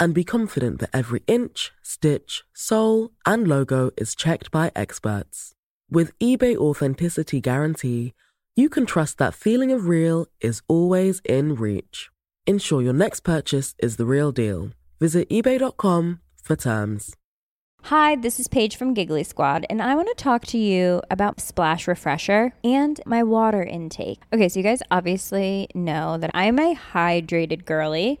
and be confident that every inch, stitch, sole, and logo is checked by experts. With eBay Authenticity Guarantee, you can trust that feeling of real is always in reach. Ensure your next purchase is the real deal. Visit eBay.com for terms. Hi, this is Paige from Giggly Squad, and I want to talk to you about Splash Refresher and my water intake. Okay, so you guys obviously know that I'm a hydrated girly,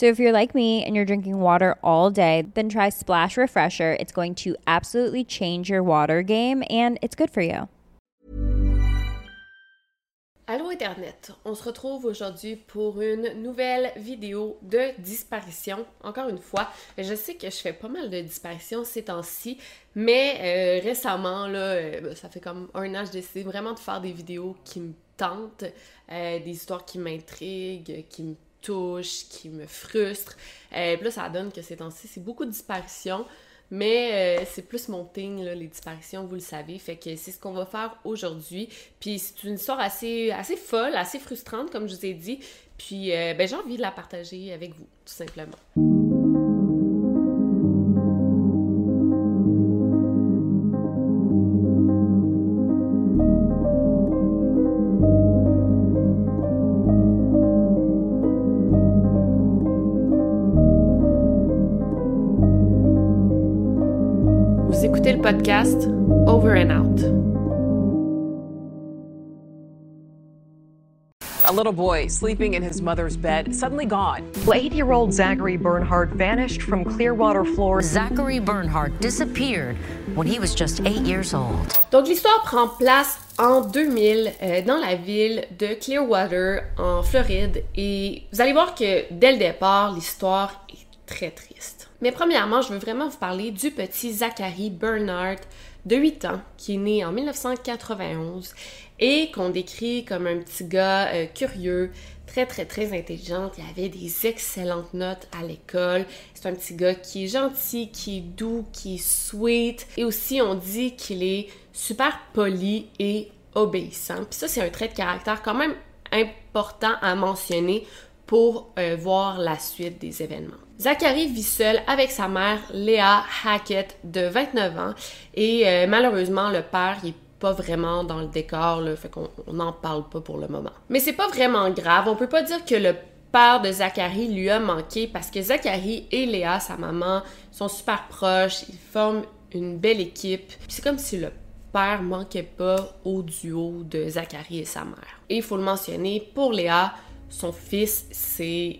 So if you're like me and you're drinking water all day, then try Splash Refresher. It's going to absolutely change your water game and it's good for you. Allô Internet, on se retrouve aujourd'hui pour une nouvelle vidéo de disparition. Encore une fois, je sais que je fais pas mal de disparitions ces temps-ci, mais euh, récemment, là, euh, ben, ça fait comme un an, j'ai décidé vraiment de faire des vidéos qui me tentent, euh, des histoires qui m'intriguent, qui me touchent, qui me frustrent. puis là, ça donne que ces temps-ci, c'est beaucoup de disparitions. Mais euh, c'est plus mon thing, les disparitions, vous le savez. Fait que c'est ce qu'on va faire aujourd'hui. Puis c'est une histoire assez, assez folle, assez frustrante, comme je vous ai dit. Puis euh, ben, j'ai envie de la partager avec vous, tout simplement. Podcast Over and Out. A little boy sleeping in his mother's bed, suddenly gone. Eight year old Zachary Bernhardt vanished from Clearwater, Florida. Zachary Bernhardt disappeared when he was just eight years old. Donc, l'histoire prend place en 2000 euh, dans la ville de Clearwater, en Floride. Et vous allez voir que dès le départ, l'histoire est très triste. Mais premièrement, je veux vraiment vous parler du petit Zachary Bernard de 8 ans qui est né en 1991 et qu'on décrit comme un petit gars euh, curieux, très très très intelligent. Il avait des excellentes notes à l'école. C'est un petit gars qui est gentil, qui est doux, qui est sweet. Et aussi, on dit qu'il est super poli et obéissant. Puis ça, c'est un trait de caractère quand même important à mentionner pour euh, voir la suite des événements. Zachary vit seul avec sa mère, Léa Hackett, de 29 ans, et euh, malheureusement, le père, il est pas vraiment dans le décor, là, fait qu'on n'en parle pas pour le moment. Mais c'est pas vraiment grave, on peut pas dire que le père de Zachary lui a manqué parce que Zachary et Léa, sa maman, sont super proches, ils forment une belle équipe. C'est comme si le père manquait pas au duo de Zachary et sa mère. Et il faut le mentionner, pour Léa, son fils, c'est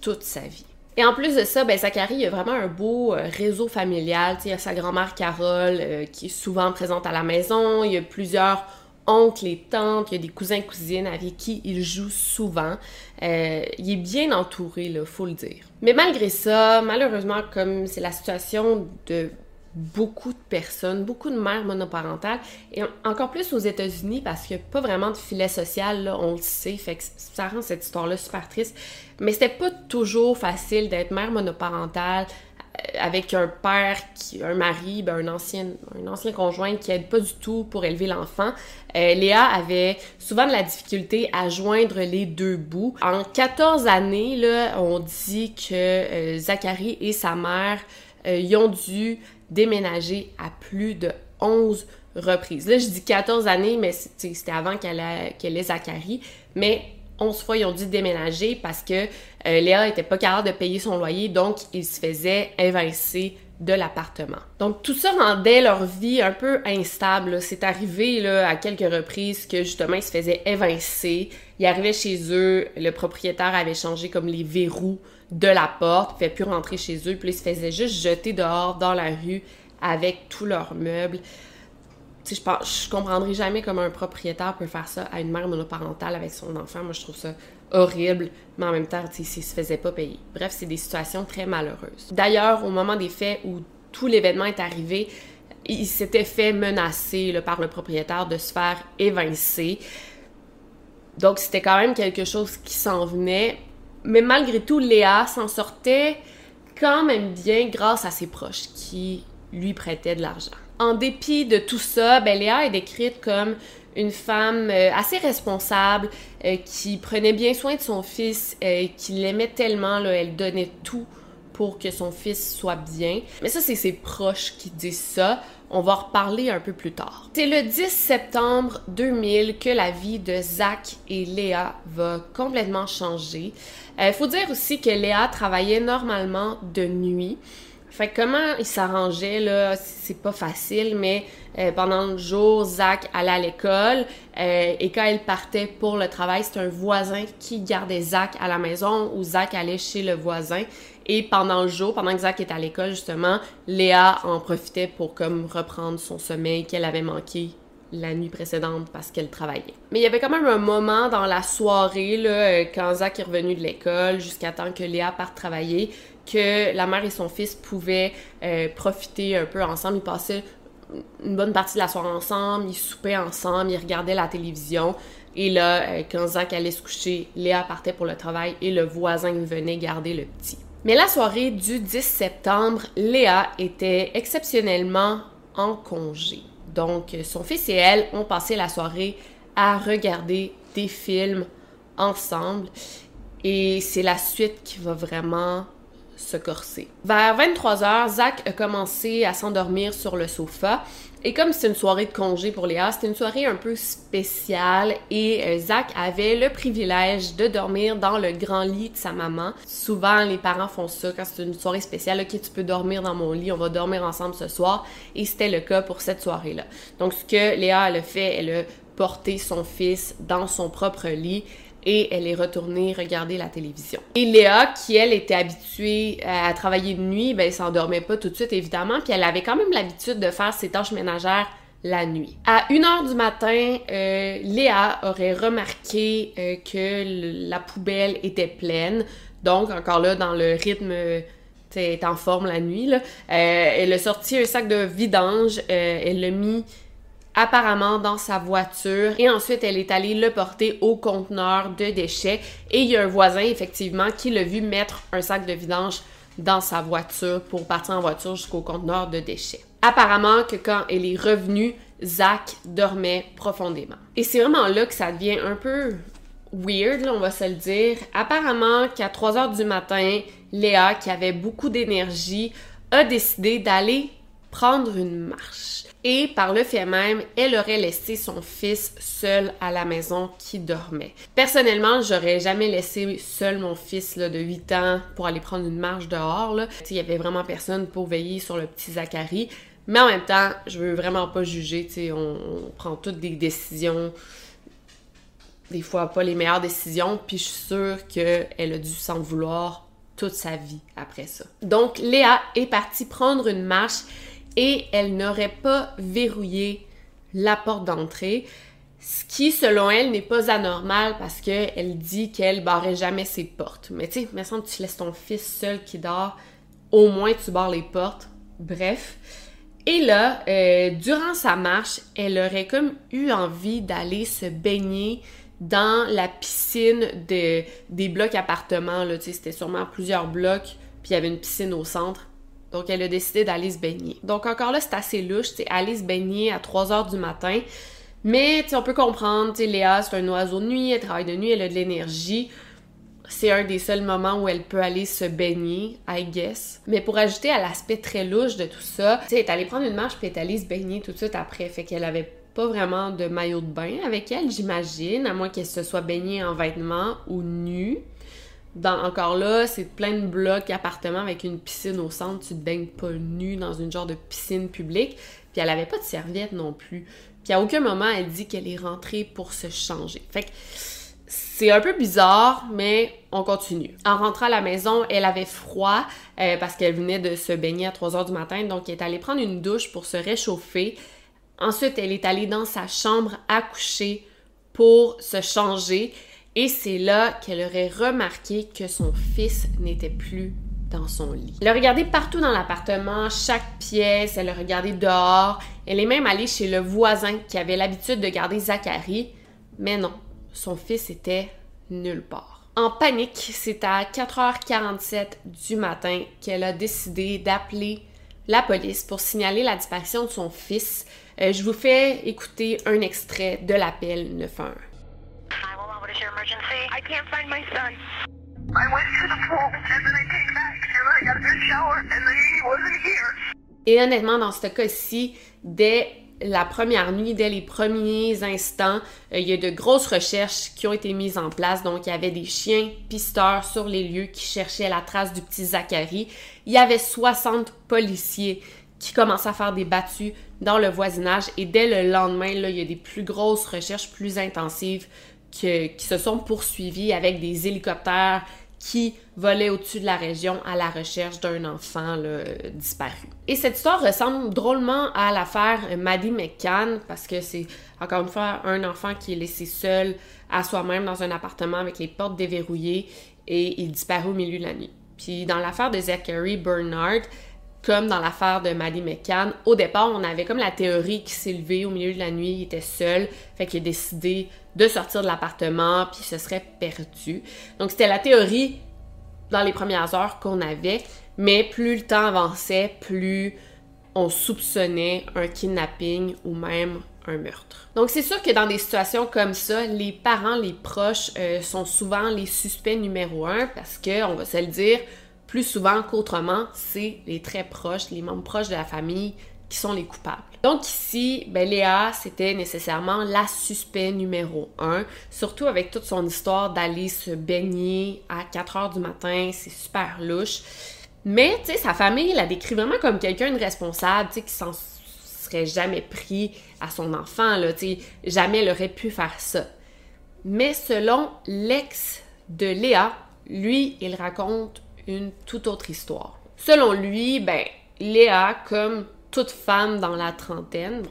toute sa vie. Et en plus de ça, ben, Zachary a vraiment un beau euh, réseau familial. il y a sa grand-mère Carole euh, qui est souvent présente à la maison. Il y a plusieurs oncles et tantes. Il y a des cousins cousines avec qui il joue souvent. Euh, il est bien entouré, il faut le dire. Mais malgré ça, malheureusement, comme c'est la situation de beaucoup de personnes, beaucoup de mères monoparentales, et encore plus aux États-Unis parce qu'il n'y a pas vraiment de filet social, là, on le sait, fait que ça rend cette histoire-là super triste. Mais c'était pas toujours facile d'être mère monoparentale euh, avec un père, un mari, ben un, ancien, un ancien conjoint qui aide pas du tout pour élever l'enfant. Euh, Léa avait souvent de la difficulté à joindre les deux bouts. En 14 années, là, on dit que euh, Zachary et sa mère y ont dû déménager à plus de 11 reprises. Là, je dis 14 années, mais c'était avant qu'elle ait Zachary. Mais 11 fois, ils ont dû déménager parce que euh, Léa était pas capable de payer son loyer, donc il se faisait évincer de l'appartement. Donc tout ça rendait leur vie un peu instable. C'est arrivé là, à quelques reprises que justement ils se faisaient évincer. Ils arrivaient chez eux, le propriétaire avait changé comme les verrous de la porte, fait plus rentrer chez eux, puis ils se faisaient juste jeter dehors dans la rue avec tous leurs meubles. Tu sais, je, pense, je comprendrai jamais comment un propriétaire peut faire ça à une mère monoparentale avec son enfant. Moi, je trouve ça horrible, mais en même temps, tu sais, se faisait pas payer. Bref, c'est des situations très malheureuses. D'ailleurs, au moment des faits où tout l'événement est arrivé, il s'était fait menacer par le propriétaire de se faire évincer. Donc, c'était quand même quelque chose qui s'en venait. Mais malgré tout, Léa s'en sortait quand même bien grâce à ses proches qui lui prêtaient de l'argent. En dépit de tout ça, ben, Léa est décrite comme une femme euh, assez responsable, euh, qui prenait bien soin de son fils, euh, qui l'aimait tellement, elle donnait tout pour que son fils soit bien. Mais ça, c'est ses proches qui disent ça. On va reparler un peu plus tard. C'est le 10 septembre 2000 que la vie de Zach et Léa va complètement changer. Il faut dire aussi que Léa travaillait normalement de nuit. Fait comment il s'arrangeait, là, c'est pas facile, mais euh, pendant le jour, Zach allait à l'école euh, et quand il partait pour le travail, c'était un voisin qui gardait Zach à la maison ou Zach allait chez le voisin. Et pendant le jour, pendant que Zach était à l'école, justement, Léa en profitait pour comme reprendre son sommeil qu'elle avait manqué la nuit précédente parce qu'elle travaillait. Mais il y avait quand même un moment dans la soirée, là, euh, quand Zach est revenu de l'école, jusqu'à temps que Léa parte travailler, que la mère et son fils pouvaient euh, profiter un peu ensemble. Ils passaient une bonne partie de la soirée ensemble, ils soupaient ensemble, ils regardaient la télévision. Et là, euh, quand Zach allait se coucher, Léa partait pour le travail et le voisin venait garder le petit. Mais la soirée du 10 septembre, Léa était exceptionnellement en congé. Donc, son fils et elle ont passé la soirée à regarder des films ensemble. Et c'est la suite qui va vraiment se corser. Vers 23h, Zach a commencé à s'endormir sur le sofa. Et comme c'est une soirée de congé pour Léa, c'était une soirée un peu spéciale et euh, Zach avait le privilège de dormir dans le grand lit de sa maman. Souvent, les parents font ça quand c'est une soirée spéciale. Ok, tu peux dormir dans mon lit, on va dormir ensemble ce soir. Et c'était le cas pour cette soirée-là. Donc, ce que Léa elle a fait, elle a porté son fils dans son propre lit et elle est retournée regarder la télévision. Et Léa, qui elle était habituée à travailler de nuit, ben elle s'endormait pas tout de suite évidemment, puis elle avait quand même l'habitude de faire ses tâches ménagères la nuit. À 1h du matin, euh, Léa aurait remarqué euh, que la poubelle était pleine. Donc, encore là, dans le rythme est en forme la nuit. Là. Euh, elle a sorti un sac de vidange, elle l'a mis apparemment dans sa voiture et ensuite elle est allée le porter au conteneur de déchets et il y a un voisin effectivement qui l'a vu mettre un sac de vidange dans sa voiture pour partir en voiture jusqu'au conteneur de déchets. Apparemment que quand elle est revenue, Zach dormait profondément. Et c'est vraiment là que ça devient un peu weird, on va se le dire. Apparemment qu'à 3 heures du matin, Léa, qui avait beaucoup d'énergie, a décidé d'aller prendre une marche. Et par le fait même, elle aurait laissé son fils seul à la maison qui dormait. Personnellement, j'aurais jamais laissé seul mon fils de 8 ans pour aller prendre une marche dehors. Il y avait vraiment personne pour veiller sur le petit Zachary. Mais en même temps, je veux vraiment pas juger. On, on prend toutes des décisions des fois pas les meilleures décisions, puis je suis sûre qu'elle a dû s'en vouloir toute sa vie après ça. Donc Léa est partie prendre une marche et elle n'aurait pas verrouillé la porte d'entrée, ce qui, selon elle, n'est pas anormal parce qu'elle dit qu'elle barrait jamais ses portes. Mais tu sais, me semble que tu laisses ton fils seul qui dort, au moins tu barres les portes. Bref. Et là, euh, durant sa marche, elle aurait comme eu envie d'aller se baigner dans la piscine de, des blocs appartements. Là, c'était sûrement plusieurs blocs, puis il y avait une piscine au centre. Donc, elle a décidé d'aller se baigner. Donc, encore là, c'est assez louche, c'est aller se baigner à 3 heures du matin. Mais, on peut comprendre, tu Léa, c'est un oiseau de nuit, elle travaille de nuit, elle a de l'énergie. C'est un des seuls moments où elle peut aller se baigner, I guess. Mais pour ajouter à l'aspect très louche de tout ça, tu sais, prendre une marche puis elle est allée se baigner tout de suite après. Fait qu'elle avait pas vraiment de maillot de bain avec elle, j'imagine, à moins qu'elle se soit baignée en vêtements ou nue. Encore là, c'est plein de blocs appartements avec une piscine au centre. Tu te baignes pas nu dans une genre de piscine publique. Puis elle avait pas de serviette non plus. Puis à aucun moment elle dit qu'elle est rentrée pour se changer. Fait que c'est un peu bizarre, mais on continue. En rentrant à la maison, elle avait froid euh, parce qu'elle venait de se baigner à 3 heures du matin, donc elle est allée prendre une douche pour se réchauffer. Ensuite, elle est allée dans sa chambre à coucher pour se changer. Et c'est là qu'elle aurait remarqué que son fils n'était plus dans son lit. Elle a regardé partout dans l'appartement, chaque pièce, elle a regardé dehors. Elle est même allée chez le voisin qui avait l'habitude de garder Zachary. Mais non, son fils était nulle part. En panique, c'est à 4h47 du matin qu'elle a décidé d'appeler la police pour signaler la disparition de son fils. Euh, je vous fais écouter un extrait de l'appel 911. I can't find my son. I went to the pool and then I came back and I got a good shower and then he wasn't here. Et honnêtement, dans ce cas-ci, dès la première nuit, dès les premiers instants, euh, il y a de grosses recherches qui ont été mises en place. Donc, il y avait des chiens pisteurs sur les lieux qui cherchaient la trace du petit Zachary. Il y avait 60 policiers qui commençaient à faire des battues dans le voisinage. Et dès le lendemain, là, il y a des plus grosses recherches, plus intensives qui se sont poursuivis avec des hélicoptères qui volaient au-dessus de la région à la recherche d'un enfant disparu. Et cette histoire ressemble drôlement à l'affaire Maddie McCann parce que c'est encore une fois un enfant qui est laissé seul à soi-même dans un appartement avec les portes déverrouillées et il disparaît au milieu de la nuit. Puis dans l'affaire de Zachary Bernard, comme dans l'affaire de Maddie McCann, au départ, on avait comme la théorie qui s'est levée au milieu de la nuit, il était seul, fait qu'il a décidé de sortir de l'appartement, puis se serait perdu. Donc c'était la théorie dans les premières heures qu'on avait, mais plus le temps avançait, plus on soupçonnait un kidnapping ou même un meurtre. Donc c'est sûr que dans des situations comme ça, les parents, les proches euh, sont souvent les suspects numéro un parce que, on va se le dire, plus souvent qu'autrement, c'est les très proches, les membres proches de la famille qui sont les coupables. Donc ici, ben Léa, c'était nécessairement la suspect numéro un, surtout avec toute son histoire d'aller se baigner à 4 heures du matin, c'est super louche. Mais, tu sais, sa famille la décrit vraiment comme quelqu'un de responsable, tu sais, qui s'en serait jamais pris à son enfant, là, tu sais, jamais elle aurait pu faire ça. Mais selon l'ex de Léa, lui, il raconte une toute autre histoire. Selon lui, ben, Léa, comme toute femme dans la trentaine,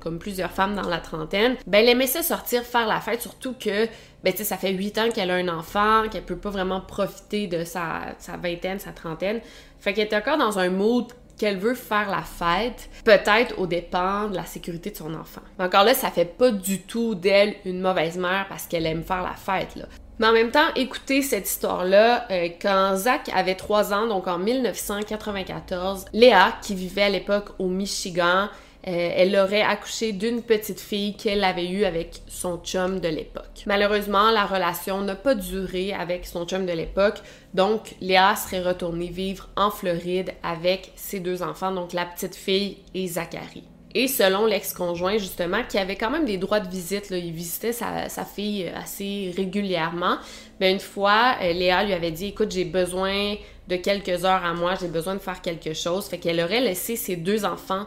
comme plusieurs femmes dans la trentaine, ben, elle aimait ça sortir faire la fête, surtout que, ben, ça fait huit ans qu'elle a un enfant, qu'elle peut pas vraiment profiter de sa, sa vingtaine, sa trentaine. Fait qu'elle est encore dans un mood qu'elle veut faire la fête, peut-être au dépens de la sécurité de son enfant. Mais encore là, ça fait pas du tout d'elle une mauvaise mère parce qu'elle aime faire la fête, là. Mais en même temps, écoutez cette histoire-là, euh, quand Zach avait 3 ans, donc en 1994, Léa, qui vivait à l'époque au Michigan, euh, elle aurait accouché d'une petite fille qu'elle avait eue avec son chum de l'époque. Malheureusement, la relation n'a pas duré avec son chum de l'époque, donc Léa serait retournée vivre en Floride avec ses deux enfants, donc la petite fille et Zachary. Et selon l'ex-conjoint, justement, qui avait quand même des droits de visite, là, il visitait sa, fille assez régulièrement, mais une fois, euh, Léa lui avait dit Écoute, j'ai besoin de quelques heures à moi, j'ai besoin de faire quelque chose. Fait qu'elle aurait laissé ses deux enfants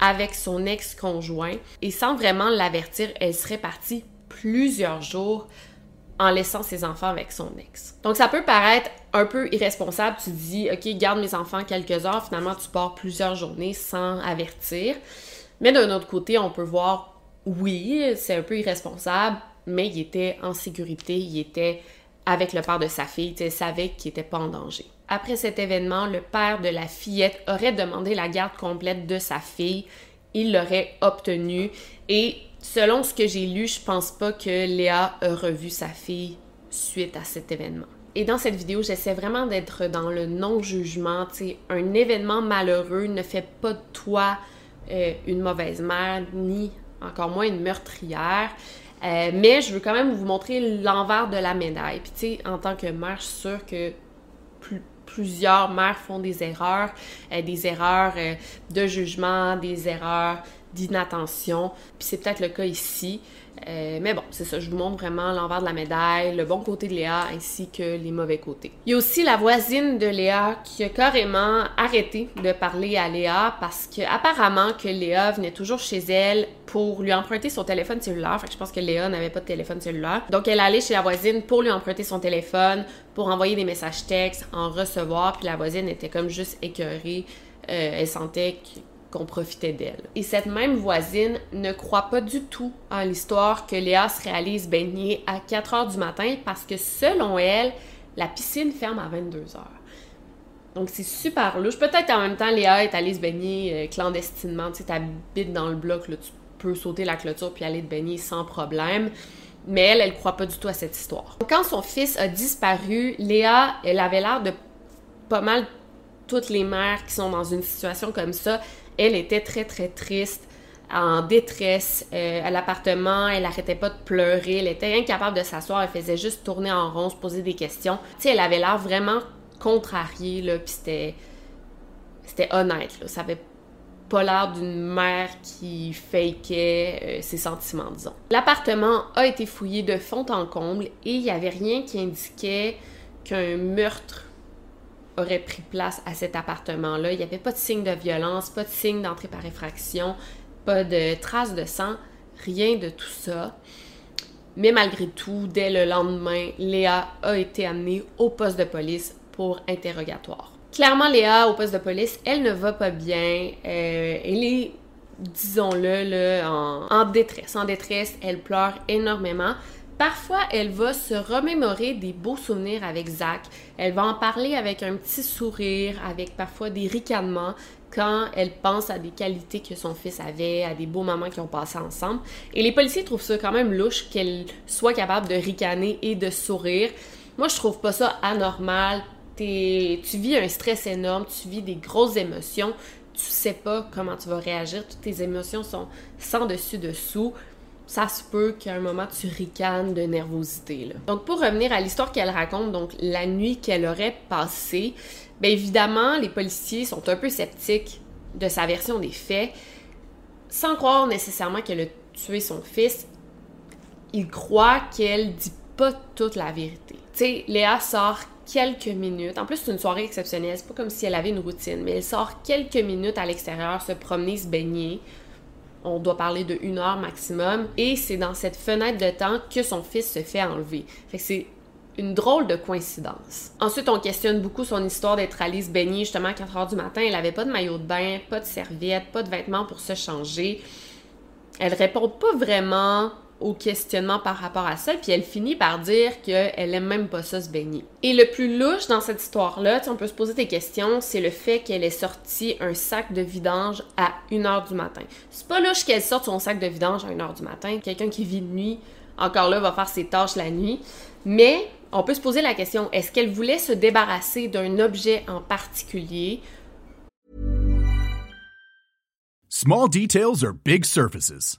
avec son ex-conjoint et sans vraiment l'avertir, elle serait partie plusieurs jours en laissant ses enfants avec son ex. Donc ça peut paraître un peu irresponsable, tu dis OK, garde mes enfants quelques heures, finalement tu pars plusieurs journées sans avertir. Mais d'un autre côté, on peut voir, oui, c'est un peu irresponsable, mais il était en sécurité, il était avec le père de sa fille, il savait qu'il n'était pas en danger. Après cet événement, le père de la fillette aurait demandé la garde complète de sa fille. Il l'aurait obtenue et selon ce que j'ai lu, je pense pas que Léa a revu sa fille suite à cet événement. Et dans cette vidéo, j'essaie vraiment d'être dans le non-jugement. Un événement malheureux ne fait pas de toi euh, une mauvaise mère, ni encore moins une meurtrière. Euh, mais je veux quand même vous montrer l'envers de la médaille. Puis tu sais, en tant que mère, je suis sûre que plusieurs mères font des erreurs, euh, des erreurs de jugement, des erreurs d'inattention. Puis c'est peut-être le cas ici. Euh, mais bon, c'est ça, je vous montre vraiment l'envers de la médaille, le bon côté de Léa ainsi que les mauvais côtés. Il y a aussi la voisine de Léa qui a carrément arrêté de parler à Léa parce que apparemment que Léa venait toujours chez elle pour lui emprunter son téléphone cellulaire. Fait que je pense que Léa n'avait pas de téléphone cellulaire. Donc elle allait chez la voisine pour lui emprunter son téléphone, pour envoyer des messages textes, en recevoir, puis la voisine était comme juste écœurée. Euh, elle sentait que qu'on profitait d'elle. Et cette même voisine ne croit pas du tout en l'histoire que Léa se réalise baigner à 4 heures du matin parce que selon elle, la piscine ferme à 22 heures. Donc c'est super louche. Peut-être en même temps, Léa est allée se baigner euh, clandestinement. Tu sais, t'habites dans le bloc, là, tu peux sauter la clôture puis aller te baigner sans problème. Mais elle, elle croit pas du tout à cette histoire. Quand son fils a disparu, Léa, elle avait l'air de pas mal toutes les mères qui sont dans une situation comme ça, elle était très, très triste, en détresse euh, à l'appartement. Elle arrêtait pas de pleurer. Elle était incapable de s'asseoir. Elle faisait juste tourner en rond, se poser des questions. Tu elle avait l'air vraiment contrariée, là, puis c'était... C'était honnête. Ça avait pas l'air d'une mère qui fakeait euh, ses sentiments, disons. L'appartement a été fouillé de fond en comble et il y avait rien qui indiquait qu'un meurtre aurait pris place à cet appartement-là. Il n'y avait pas de signe de violence, pas de signe d'entrée par effraction, pas de traces de sang, rien de tout ça. Mais malgré tout, dès le lendemain, Léa a été amenée au poste de police pour interrogatoire. Clairement, Léa, au poste de police, elle ne va pas bien. Euh, elle est, disons-le, en, en détresse. En détresse, elle pleure énormément. Parfois, elle va se remémorer des beaux souvenirs avec Zach. Elle va en parler avec un petit sourire, avec parfois des ricanements quand elle pense à des qualités que son fils avait, à des beaux moments qu'ils ont passés ensemble. Et les policiers trouvent ça quand même louche qu'elle soit capable de ricaner et de sourire. Moi, je trouve pas ça anormal. tu vis un stress énorme, tu vis des grosses émotions, tu sais pas comment tu vas réagir, toutes tes émotions sont sans dessus dessous ça se peut qu'à un moment tu ricanes de nervosité. Donc pour revenir à l'histoire qu'elle raconte, donc la nuit qu'elle aurait passée, bien évidemment les policiers sont un peu sceptiques de sa version des faits, sans croire nécessairement qu'elle a tué son fils. Ils croient qu'elle dit pas toute la vérité. Tu sais, Léa sort quelques minutes. En plus, c'est une soirée exceptionnelle. C'est pas comme si elle avait une routine, mais elle sort quelques minutes à l'extérieur, se promener, se baigner, on doit parler de une heure maximum. Et c'est dans cette fenêtre de temps que son fils se fait enlever. Fait que c'est une drôle de coïncidence. Ensuite, on questionne beaucoup son histoire d'être allée se baigner justement à 4 heures du matin. Elle avait pas de maillot de bain, pas de serviette, pas de vêtements pour se changer. Elle répond pas vraiment au questionnement par rapport à ça, puis elle finit par dire qu'elle aime même pas ça se baigner. Et le plus louche dans cette histoire-là, on peut se poser des questions, c'est le fait qu'elle ait sorti un sac de vidange à 1h du matin. C'est pas louche qu'elle sorte son sac de vidange à 1h du matin. Quelqu'un qui vit de nuit, encore là, va faire ses tâches la nuit. Mais on peut se poser la question, est-ce qu'elle voulait se débarrasser d'un objet en particulier? Small details are big surfaces.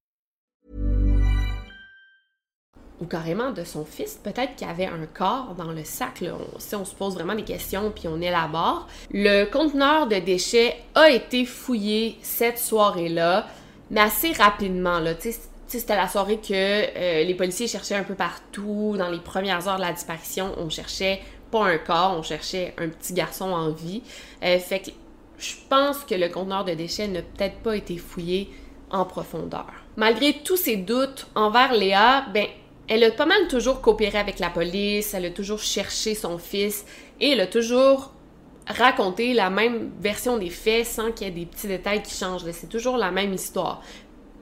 Ou carrément de son fils, peut-être qu'il y avait un corps dans le sac. On, si on se pose vraiment des questions puis on élabore. Le conteneur de déchets a été fouillé cette soirée-là, mais assez rapidement. Là. C'était la soirée que euh, les policiers cherchaient un peu partout. Dans les premières heures de la disparition, on cherchait pas un corps, on cherchait un petit garçon en vie. Euh, fait que je pense que le conteneur de déchets n'a peut-être pas été fouillé en profondeur. Malgré tous ces doutes envers Léa, ben, elle a pas mal toujours coopéré avec la police, elle a toujours cherché son fils et elle a toujours raconté la même version des faits sans qu'il y ait des petits détails qui changent. C'est toujours la même histoire.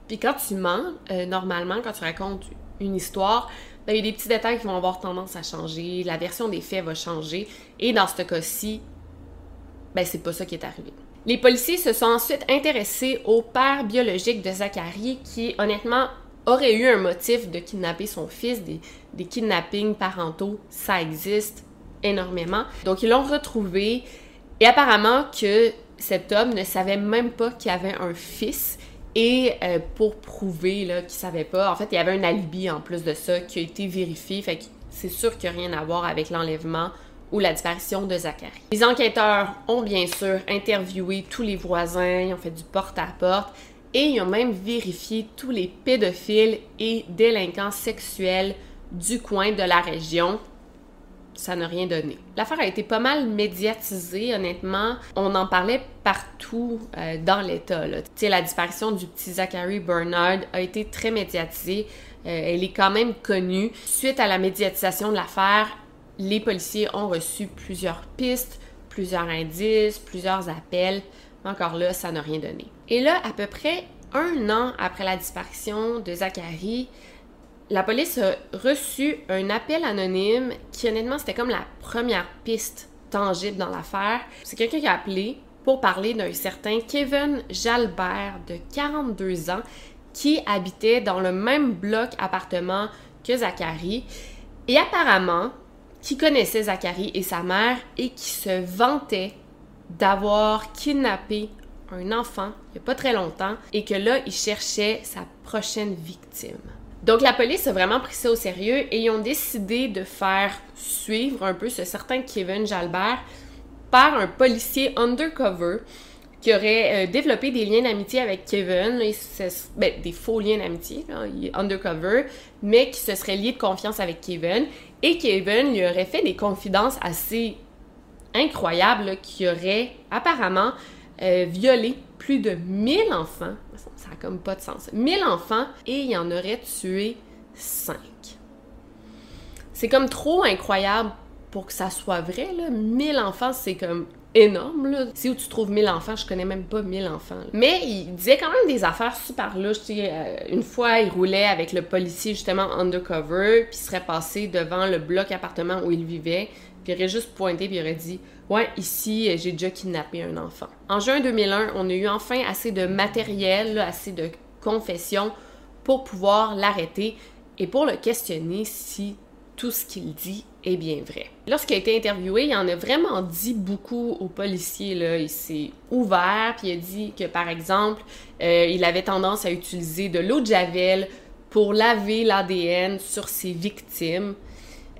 Puis quand tu mens, euh, normalement, quand tu racontes une histoire, ben, il y a des petits détails qui vont avoir tendance à changer, la version des faits va changer, et dans ce cas-ci, ben c'est pas ça qui est arrivé. Les policiers se sont ensuite intéressés au père biologique de Zachary qui, honnêtement, aurait eu un motif de kidnapper son fils. Des, des kidnappings parentaux, ça existe énormément. Donc, ils l'ont retrouvé et apparemment que cet homme ne savait même pas qu'il avait un fils. Et euh, pour prouver qu'il savait pas, en fait, il y avait un alibi en plus de ça qui a été vérifié. Fait que c'est sûr qu'il n'y a rien à voir avec l'enlèvement ou la disparition de Zachary. Les enquêteurs ont bien sûr interviewé tous les voisins, ils ont fait du porte-à-porte et ils ont même vérifié tous les pédophiles et délinquants sexuels du coin de la région. Ça n'a rien donné. L'affaire a été pas mal médiatisée, honnêtement. On en parlait partout euh, dans l'État. La disparition du petit Zachary Bernard a été très médiatisée. Euh, elle est quand même connue. Suite à la médiatisation de l'affaire, les policiers ont reçu plusieurs pistes, plusieurs indices, plusieurs appels. Encore là, ça n'a rien donné. Et là, à peu près un an après la disparition de Zachary, la police a reçu un appel anonyme qui, honnêtement, c'était comme la première piste tangible dans l'affaire. C'est quelqu'un qui a appelé pour parler d'un certain Kevin Jalbert de 42 ans qui habitait dans le même bloc appartement que Zachary. Et apparemment, qui connaissait Zachary et sa mère et qui se vantait d'avoir kidnappé un enfant il n'y a pas très longtemps et que là, il cherchait sa prochaine victime. Donc la police a vraiment pris ça au sérieux et ils ont décidé de faire suivre un peu ce certain Kevin Jalbert par un policier undercover qui aurait euh, développé des liens d'amitié avec Kevin, ben, des faux liens d'amitié, undercover, mais qui se serait lié de confiance avec Kevin. Et Kevin lui aurait fait des confidences assez incroyables, qui aurait apparemment euh, violé plus de 1000 enfants. Ça n'a comme pas de sens. 1000 enfants et il en aurait tué 5. C'est comme trop incroyable pour que ça soit vrai, là. 1000 enfants, c'est comme énorme, là. C'est où tu trouves 1000 enfants, je connais même pas 1000 enfants. Mais il disait quand même des affaires super louches. Euh, une fois, il roulait avec le policier justement undercover, puis il serait passé devant le bloc appartement où il vivait, il aurait juste pointé, puis il aurait dit Ouais, ici, j'ai déjà kidnappé un enfant. En juin 2001, on a eu enfin assez de matériel, assez de confessions pour pouvoir l'arrêter et pour le questionner si tout ce qu'il dit est bien vrai. Lorsqu'il a été interviewé, il en a vraiment dit beaucoup aux policiers. Il s'est ouvert, puis il a dit que, par exemple, euh, il avait tendance à utiliser de l'eau de Javel pour laver l'ADN sur ses victimes.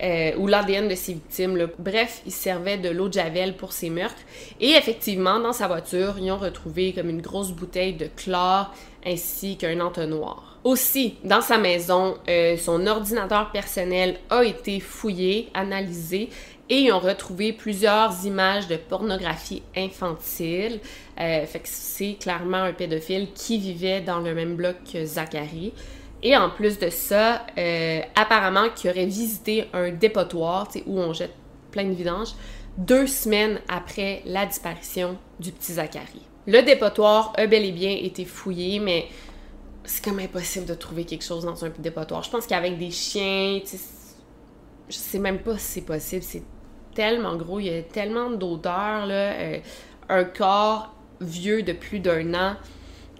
Euh, ou l'ADN de ses victimes. Bref, il servait de l'eau de Javel pour ses meurtres. Et effectivement, dans sa voiture, ils ont retrouvé comme une grosse bouteille de chlore ainsi qu'un entonnoir. Aussi, dans sa maison, euh, son ordinateur personnel a été fouillé, analysé et ils ont retrouvé plusieurs images de pornographie infantile. Euh, fait que c'est clairement un pédophile qui vivait dans le même bloc que Zachary. Et en plus de ça, euh, apparemment qu'il aurait visité un dépotoir où on jette plein de vidanges deux semaines après la disparition du petit Zachary. Le dépotoir a bel et bien été fouillé, mais c'est comme impossible de trouver quelque chose dans un dépotoir. Je pense qu'avec des chiens, je sais même pas si c'est possible. C'est tellement gros, il y a tellement d'odeurs, là. Euh, un corps vieux de plus d'un an,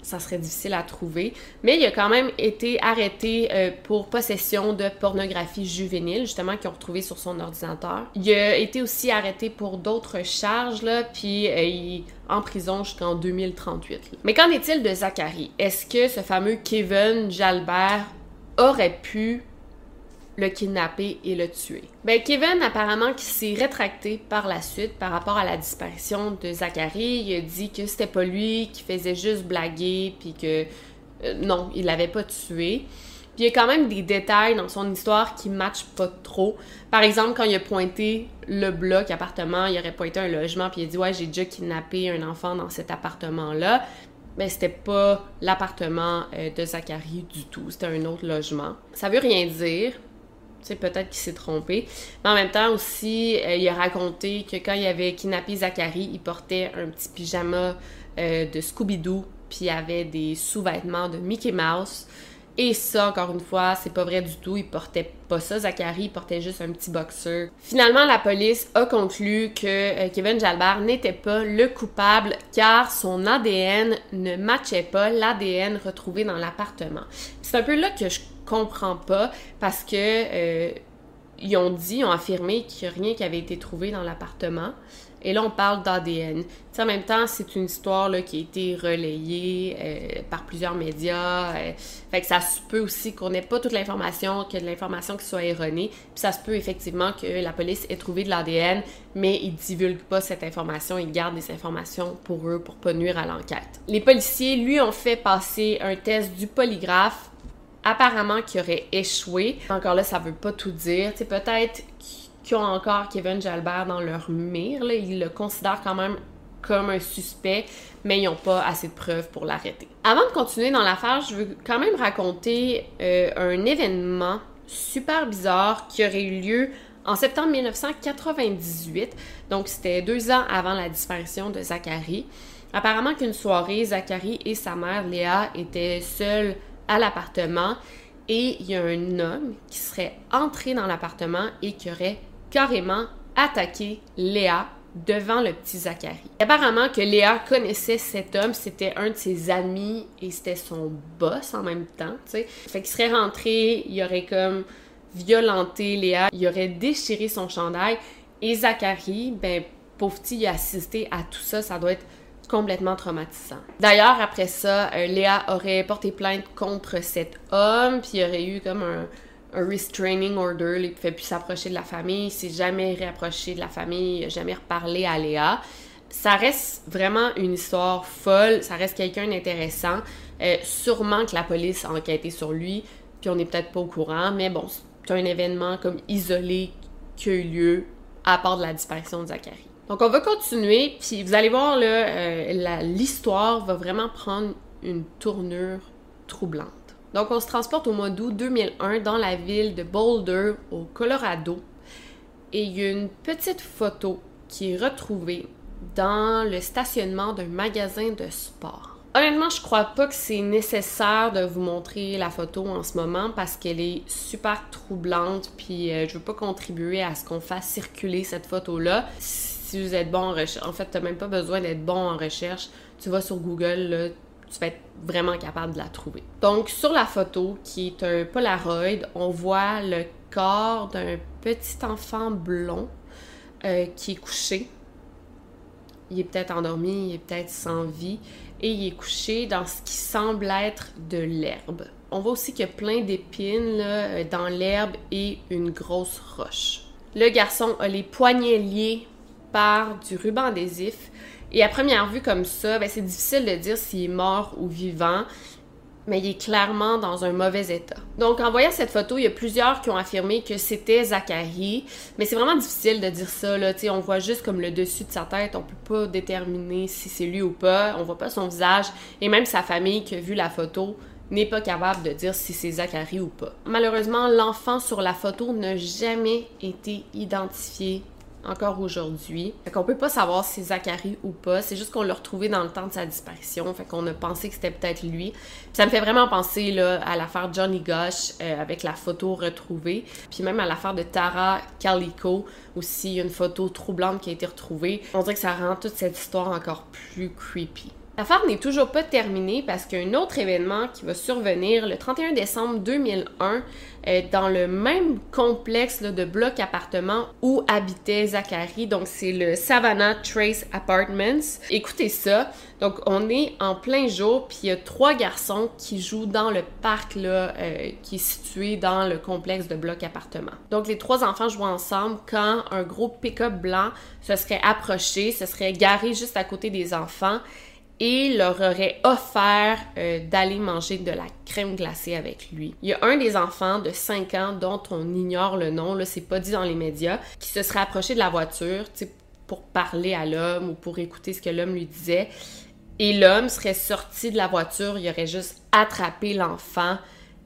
ça serait difficile à trouver. Mais il a quand même été arrêté euh, pour possession de pornographie juvénile, justement, qu'ils ont retrouvé sur son ordinateur. Il a été aussi arrêté pour d'autres charges, là, puis euh, en prison jusqu'en 2038. Mais qu'en est-il de Zachary? Est-ce que ce fameux Kevin Jalbert aurait pu le kidnapper et le tuer. Ben, Kevin, apparemment, qui s'est rétracté par la suite par rapport à la disparition de Zachary, il a dit que c'était pas lui, qui faisait juste blaguer, puis que Euh, non, il l'avait pas tué. Puis il y a quand même des détails dans son histoire qui matchent pas trop. Par exemple, quand il a pointé le bloc appartement, il aurait pointé un logement, puis il a dit Ouais, j'ai déjà kidnappé un enfant dans cet appartement-là. Mais c'était pas l'appartement euh, de Zachary du tout, c'était un autre logement. Ça veut rien dire. Peut-être qu'il s'est trompé. Mais en même temps aussi, euh, il a raconté que quand il avait kidnappé Zachary, il portait un petit pyjama euh, de Scooby-Doo, puis il avait des sous-vêtements de Mickey Mouse. Et ça, encore une fois, c'est pas vrai du tout. Il portait pas ça, Zachary, il portait juste un petit boxeur. Finalement, la police a conclu que euh, Kevin Jalbert n'était pas le coupable car son ADN ne matchait pas l'ADN retrouvé dans l'appartement. C'est un peu là que je comprends pas parce que euh, ils ont dit, ils ont affirmé qu'il n'y a rien qui avait été trouvé dans l'appartement. Et là, on parle d'ADN. En même temps, c'est une histoire là, qui a été relayée euh, par plusieurs médias. Euh, fait que ça se peut aussi qu'on n'ait pas toute l'information, que de l'information qui soit erronée. Puis ça se peut effectivement que la police ait trouvé de l'ADN, mais ils divulguent pas cette information, ils gardent des informations pour eux pour pas nuire à l'enquête. Les policiers, lui, ont fait passer un test du polygraphe apparemment qui aurait échoué. Encore là, ça veut pas tout dire. C'est peut-être qui ont encore Kevin Jalbert dans leur mire. Ils le considèrent quand même comme un suspect, mais ils n'ont pas assez de preuves pour l'arrêter. Avant de continuer dans l'affaire, je veux quand même raconter euh, un événement super bizarre qui aurait eu lieu en septembre 1998. Donc, c'était deux ans avant la disparition de Zachary. Apparemment qu'une soirée, Zachary et sa mère Léa étaient seuls à l'appartement et il y a un homme qui serait entré dans l'appartement et qui aurait carrément attaqué Léa devant le petit Zachary. Apparemment que Léa connaissait cet homme, c'était un de ses amis et c'était son boss en même temps, tu sais. Fait qu'il serait rentré, il aurait comme violenté Léa, il aurait déchiré son chandail et Zachary, ben pauvre petit, il a assisté à tout ça, ça doit être complètement traumatisant. D'ailleurs, après ça, euh, Léa aurait porté plainte contre cet homme, puis il aurait eu comme un restraining order, il ne pouvait plus s'approcher de la famille, il s'est jamais réapproché de la famille, il n'a jamais reparlé à Léa. Ça reste vraiment une histoire folle, ça reste quelqu'un d'intéressant. Euh, sûrement que la police a enquêté sur lui, puis on n'est peut-être pas au courant, mais bon, c'est un événement comme isolé qui a eu lieu à part de la disparition de Zachary. Donc on va continuer, puis vous allez voir, là, euh, l'histoire va vraiment prendre une tournure troublante. Donc, on se transporte au mois d'août 2001 dans la ville de Boulder, au Colorado. Et il y a une petite photo qui est retrouvée dans le stationnement d'un magasin de sport. Honnêtement, je crois pas que c'est nécessaire de vous montrer la photo en ce moment parce qu'elle est super troublante, puis euh, je veux pas contribuer à ce qu'on fasse circuler cette photo-là. Si vous êtes bon en recherche, en fait, t'as même pas besoin d'être bon en recherche. Tu vas sur Google, tu vas être vraiment capable de la trouver. Donc, sur la photo, qui est un Polaroid, on voit le corps d'un petit enfant blond euh, qui est couché. Il est peut-être endormi, il est peut-être sans vie, et il est couché dans ce qui semble être de l'herbe. On voit aussi qu'il y a plein d'épines euh, dans l'herbe et une grosse roche. Le garçon a les poignets liés par du ruban adhésif. Et à première vue comme ça, ben, c'est difficile de dire s'il est mort ou vivant, mais il est clairement dans un mauvais état. Donc en voyant cette photo, il y a plusieurs qui ont affirmé que c'était Zachary, mais c'est vraiment difficile de dire ça là, on voit juste comme le dessus de sa tête, on peut pas déterminer si c'est lui ou pas, on voit pas son visage. Et même sa famille qui a vu la photo n'est pas capable de dire si c'est Zachary ou pas. Malheureusement, l'enfant sur la photo n'a jamais été identifié encore aujourd'hui. Fait qu'on peut pas savoir si c'est Zachary ou pas. C'est juste qu'on l'a retrouvé dans le temps de sa disparition. Fait qu'on a pensé que c'était peut-être lui. ça me fait vraiment penser là, à l'affaire Johnny Gosh euh, avec la photo retrouvée. Puis même à l'affaire de Tara Calico aussi, une photo troublante qui a été retrouvée. On dirait que ça rend toute cette histoire encore plus creepy. L'affaire n'est toujours pas terminée parce qu'il y a un autre événement qui va survenir le 31 décembre 2001 euh, dans le même complexe de blocs appartements où habitait Zachary. Donc, c'est le Savannah Trace Apartments. Écoutez ça. Donc, on est en plein jour, puis il y a trois garçons qui jouent dans le parc là, euh, qui est situé dans le complexe de blocs appartements. Donc, les trois enfants jouent ensemble quand un gros pick-up blanc se serait approché, se serait garé juste à côté des enfants et leur aurait offert euh, d'aller manger de la crème glacée avec lui. Il y a un des enfants de 5 ans dont on ignore le nom, là c'est pas dit dans les médias, qui se serait approché de la voiture, pour parler à l'homme ou pour écouter ce que l'homme lui disait. Et l'homme serait sorti de la voiture, il aurait juste attrapé l'enfant,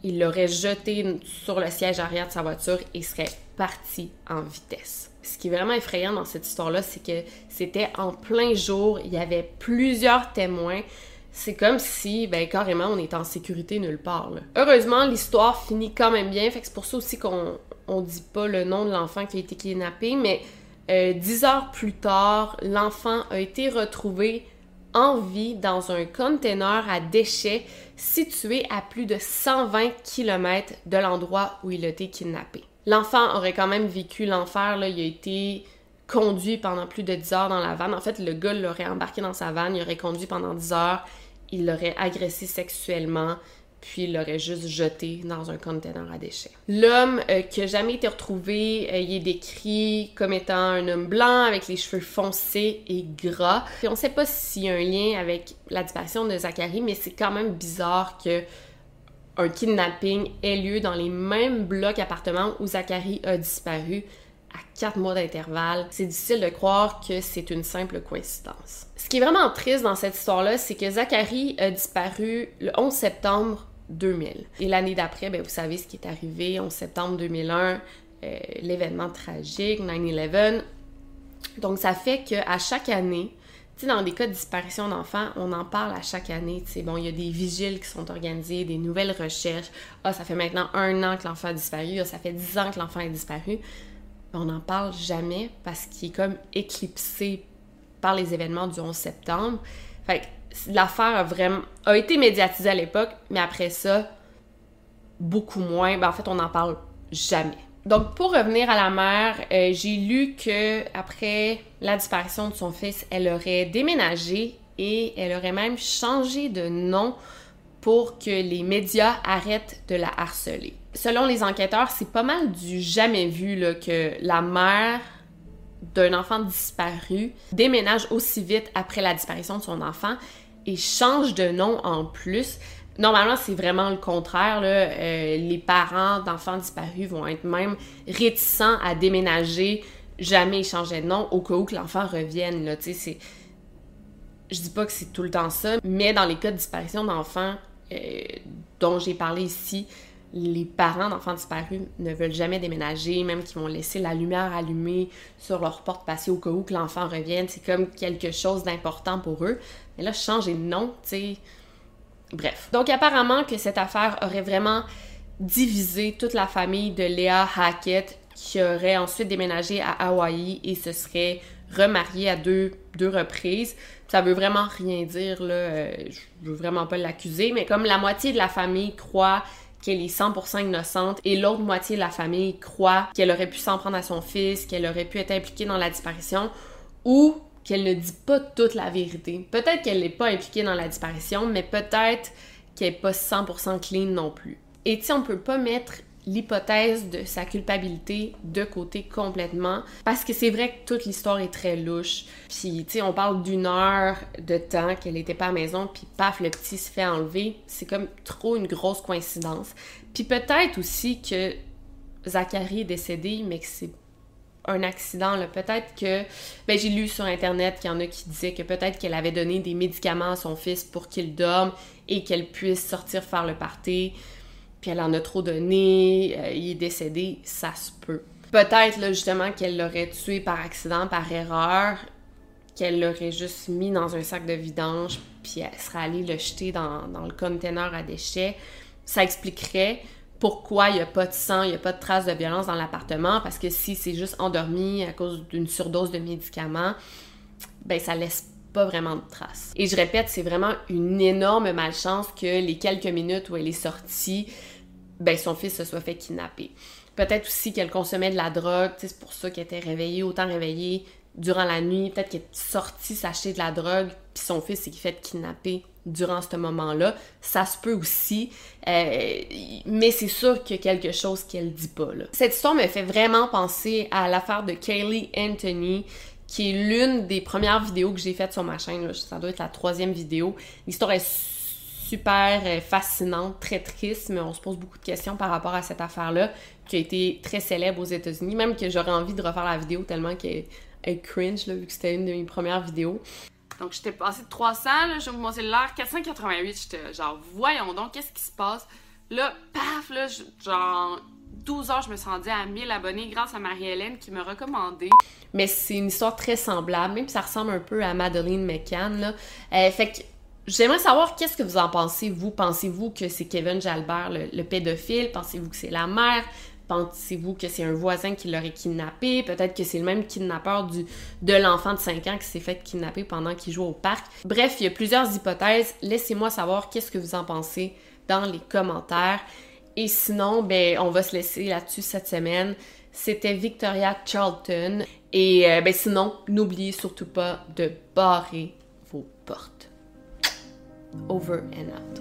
il l'aurait jeté sur le siège arrière de sa voiture et serait parti en vitesse. Ce qui est vraiment effrayant dans cette histoire-là, c'est que c'était en plein jour, il y avait plusieurs témoins. C'est comme si, ben, carrément, on était en sécurité nulle part. Heureusement, l'histoire finit quand même bien, fait que c'est pour ça aussi qu'on on dit pas le nom de l'enfant qui a été kidnappé, mais euh, dix heures plus tard, l'enfant a été retrouvé en vie dans un container à déchets situé à plus de 120 km de l'endroit où il a été kidnappé. L'enfant aurait quand même vécu l'enfer, il a été conduit pendant plus de 10 heures dans la vanne. En fait, le gars l'aurait embarqué dans sa vanne, il aurait conduit pendant 10 heures, il l'aurait agressé sexuellement, puis il l'aurait juste jeté dans un conteneur à déchets. L'homme euh, qui a jamais été retrouvé, euh, il est décrit comme étant un homme blanc avec les cheveux foncés et gras. On sait pas s'il y a un lien avec la disparition de Zachary, mais c'est quand même bizarre que un kidnapping ait lieu dans les mêmes blocs appartements où Zachary a disparu à quatre mois d'intervalle. C'est difficile de croire que c'est une simple coïncidence. Ce qui est vraiment triste dans cette histoire-là, c'est que Zachary a disparu le 11 septembre 2000. Et l'année d'après, ben, vous savez ce qui est arrivé, 11 septembre 2001, euh, l'événement tragique, 9-11. Donc ça fait qu'à chaque année, sais, dans des cas de disparition d'enfants, on en parle à chaque année. Tu bon, il y a des vigiles qui sont organisés, des nouvelles recherches. Ah, ça fait maintenant un an que l'enfant a disparu. Ah, ça fait dix ans que l'enfant est disparu. on n'en parle jamais parce qu'il est comme éclipsé par les événements du 11 septembre. Fait que l'affaire a vraiment a été médiatisée à l'époque, mais après ça, beaucoup moins. Ben, en fait, on n'en parle jamais. Donc, pour revenir à la mère, euh, j'ai lu que après la disparition de son fils, elle aurait déménagé et elle aurait même changé de nom pour que les médias arrêtent de la harceler. Selon les enquêteurs, c'est pas mal du jamais vu là, que la mère d'un enfant disparu déménage aussi vite après la disparition de son enfant et change de nom en plus. Normalement, c'est vraiment le contraire. Euh, les parents d'enfants disparus vont être même réticents à déménager, jamais changer de nom au cas où que l'enfant revienne. Là. C'est... Je dis pas que c'est tout le temps ça, mais dans les cas de disparition d'enfants euh, dont j'ai parlé ici, les parents d'enfants disparus ne veulent jamais déménager, même qu'ils vont laisser la lumière allumée sur leur porte passée au cas où que l'enfant revienne. C'est comme quelque chose d'important pour eux. Mais là, changer de nom, tu sais Bref. Donc apparemment que cette affaire aurait vraiment divisé toute la famille de Léa Hackett qui aurait ensuite déménagé à Hawaï et se serait remarié à deux, deux reprises. Ça veut vraiment rien dire, là. Euh, je veux vraiment pas l'accuser, mais comme la moitié de la famille croit qu'elle est 100% innocente et l'autre moitié de la famille croit qu'elle aurait pu s'en prendre à son fils, qu'elle aurait pu être impliquée dans la disparition, ou qu'elle ne dit pas toute la vérité. Peut-être qu'elle n'est pas impliquée dans la disparition, mais peut-être qu'elle n'est pas 100% clean non plus. Et tu on peut pas mettre l'hypothèse de sa culpabilité de côté complètement parce que c'est vrai que toute l'histoire est très louche. Puis tu sais on parle d'une heure de temps qu'elle n'était pas à la maison puis paf le petit se fait enlever, c'est comme trop une grosse coïncidence. Puis peut-être aussi que Zachary est décédé mais que c'est un accident. Peut-être que. Ben, j'ai lu sur Internet qu'il y en a qui disaient que peut-être qu'elle avait donné des médicaments à son fils pour qu'il dorme et qu'elle puisse sortir faire le party. Puis elle en a trop donné, euh, il est décédé, ça se peut. Peut-être justement qu'elle l'aurait tué par accident, par erreur, qu'elle l'aurait juste mis dans un sac de vidange, puis elle serait allée le jeter dans, dans le container à déchets. Ça expliquerait pourquoi il n'y a pas de sang, il n'y a pas de traces de violence dans l'appartement, parce que si c'est juste endormi à cause d'une surdose de médicaments, ben ça laisse pas vraiment de traces. Et je répète, c'est vraiment une énorme malchance que les quelques minutes où elle est sortie, ben son fils se soit fait kidnapper. Peut-être aussi qu'elle consommait de la drogue, c'est pour ça qu'elle était réveillée, autant réveillée durant la nuit, peut-être qu'elle est sortie s'acheter de la drogue, puis son fils s'est fait kidnapper durant ce moment-là. Ça se peut aussi, euh, mais c'est sûr qu'il y a quelque chose qu'elle dit pas. Là. Cette histoire me fait vraiment penser à l'affaire de Kaylee Anthony, qui est l'une des premières vidéos que j'ai faites sur ma chaîne. Ça doit être la troisième vidéo. L'histoire est super euh, fascinante, très triste, mais on se pose beaucoup de questions par rapport à cette affaire-là, qui a été très célèbre aux États-Unis, même que j'aurais envie de refaire la vidéo tellement qu'elle est cringe, là, vu que c'était une de mes premières vidéos. Donc, j'étais passé de 300, là, j'ai mon cellulaire, 488, j'étais genre, voyons donc, qu'est-ce qui se passe? Là, paf, là, genre, 12 heures, je me suis rendue à 1000 abonnés grâce à Marie-Hélène qui m'a recommandé. Mais c'est une histoire très semblable, même si ça ressemble un peu à Madeleine McCann, là. Euh, fait que J'aimerais savoir qu'est-ce que vous en pensez, vous? Pensez-vous que c'est Kevin Jalbert, le, pédophile? Pensez-vous que c'est la mère? Pensez-vous que c'est un voisin qui l'aurait kidnappé? Peut-être que c'est le même kidnappeur du, de l'enfant de 5 ans qui s'est fait kidnapper pendant qu'il joue au parc. Bref, il y a plusieurs hypothèses. Laissez-moi savoir qu'est-ce que vous en pensez dans les commentaires. Et sinon, ben, on va se laisser là-dessus cette semaine. C'était Victoria Charlton. Et euh, ben, sinon, n'oubliez surtout pas de barrer vos portes. over and out.